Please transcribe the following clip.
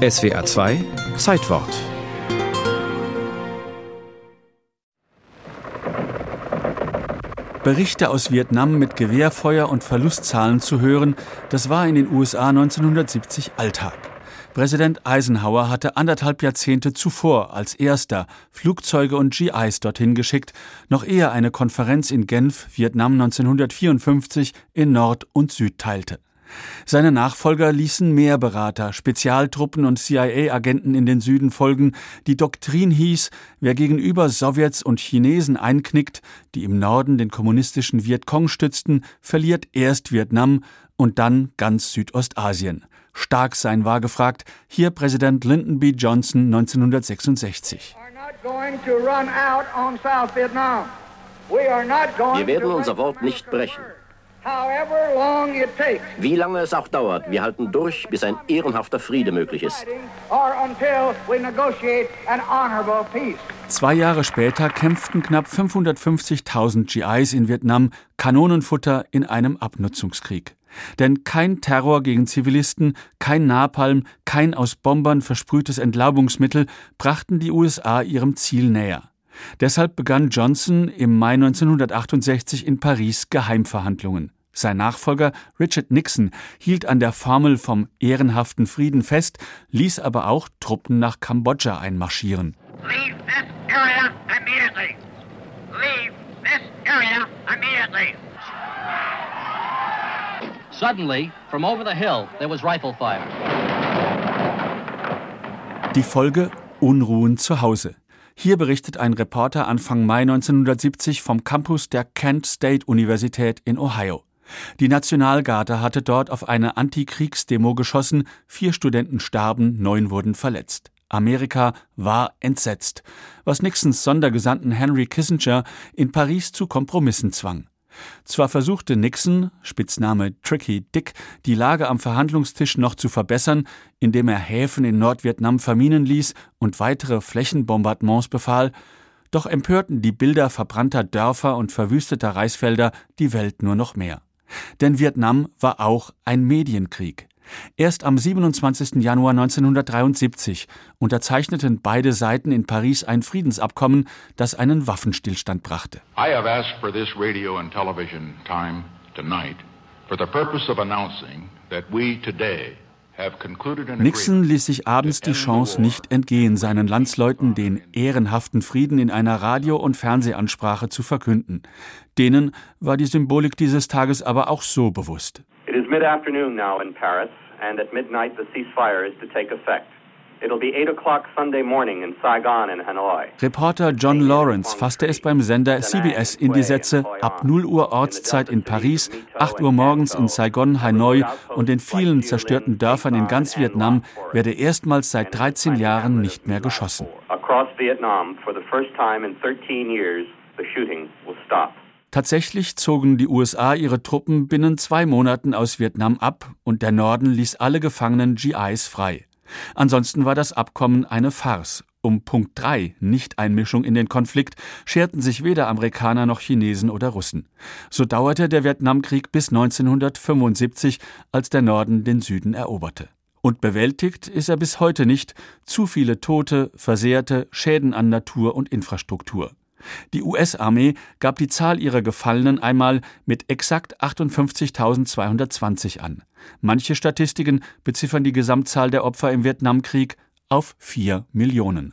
SWA 2 Zeitwort Berichte aus Vietnam mit Gewehrfeuer und Verlustzahlen zu hören, das war in den USA 1970 Alltag. Präsident Eisenhower hatte anderthalb Jahrzehnte zuvor als erster Flugzeuge und GIs dorthin geschickt, noch ehe eine Konferenz in Genf Vietnam 1954 in Nord und Süd teilte. Seine Nachfolger ließen mehr Berater, Spezialtruppen und CIA-Agenten in den Süden folgen. Die Doktrin hieß, wer gegenüber Sowjets und Chinesen einknickt, die im Norden den kommunistischen Vietcong stützten, verliert erst Vietnam und dann ganz Südostasien. Stark sein war gefragt, hier Präsident Lyndon B. Johnson 1966. Wir werden unser Wort nicht brechen. Wie lange es auch dauert, wir halten durch, bis ein ehrenhafter Friede möglich ist. Zwei Jahre später kämpften knapp 550.000 GIs in Vietnam Kanonenfutter in einem Abnutzungskrieg. Denn kein Terror gegen Zivilisten, kein Napalm, kein aus Bombern versprühtes Entlaubungsmittel brachten die USA ihrem Ziel näher. Deshalb begann Johnson im Mai 1968 in Paris Geheimverhandlungen. Sein Nachfolger Richard Nixon hielt an der Formel vom ehrenhaften Frieden fest, ließ aber auch Truppen nach Kambodscha einmarschieren. Leave this area immediately. Leave this area immediately. Suddenly, from over the hill, there was rifle fire. Die Folge Unruhen zu Hause. Hier berichtet ein Reporter Anfang Mai 1970 vom Campus der Kent State Universität in Ohio. Die Nationalgarde hatte dort auf eine Antikriegsdemo geschossen, vier Studenten starben, neun wurden verletzt. Amerika war entsetzt, was Nixons Sondergesandten Henry Kissinger in Paris zu Kompromissen zwang. Zwar versuchte Nixon, Spitzname Tricky Dick, die Lage am Verhandlungstisch noch zu verbessern, indem er Häfen in Nordvietnam verminen ließ und weitere Flächenbombardements befahl, doch empörten die Bilder verbrannter Dörfer und verwüsteter Reisfelder die Welt nur noch mehr. Denn Vietnam war auch ein Medienkrieg. Erst am 27. Januar 1973 unterzeichneten beide Seiten in Paris ein Friedensabkommen, das einen Waffenstillstand brachte. I have asked for this radio and television time tonight for the purpose of announcing that we today Nixon ließ sich abends die Chance nicht entgehen, seinen Landsleuten den ehrenhaften Frieden in einer Radio- und Fernsehansprache zu verkünden. Denen war die Symbolik dieses Tages aber auch so bewusst. It is mid-afternoon now in Paris and at midnight the ceasefire is to take effect. It'll be 8 o'clock Sunday morning in Saigon in Hanoi. Reporter John Lawrence fasste es beim Sender CBS in die Sätze ab 0 Uhr Ortszeit in Paris, 8 Uhr morgens in Saigon, Hanoi und in vielen zerstörten Dörfern in ganz Vietnam werde erstmals seit 13 Jahren nicht mehr geschossen. Across Vietnam for the first time in 13 years the shooting will stop. Tatsächlich zogen die USA ihre Truppen binnen zwei Monaten aus Vietnam ab und der Norden ließ alle gefangenen GIs frei. Ansonsten war das Abkommen eine Farce. Um Punkt 3, Nicht-Einmischung in den Konflikt, scherten sich weder Amerikaner noch Chinesen oder Russen. So dauerte der Vietnamkrieg bis 1975, als der Norden den Süden eroberte. Und bewältigt ist er bis heute nicht. Zu viele Tote, Versehrte, Schäden an Natur und Infrastruktur. Die US-Armee gab die Zahl ihrer Gefallenen einmal mit exakt 58.220 an. Manche Statistiken beziffern die Gesamtzahl der Opfer im Vietnamkrieg auf vier Millionen.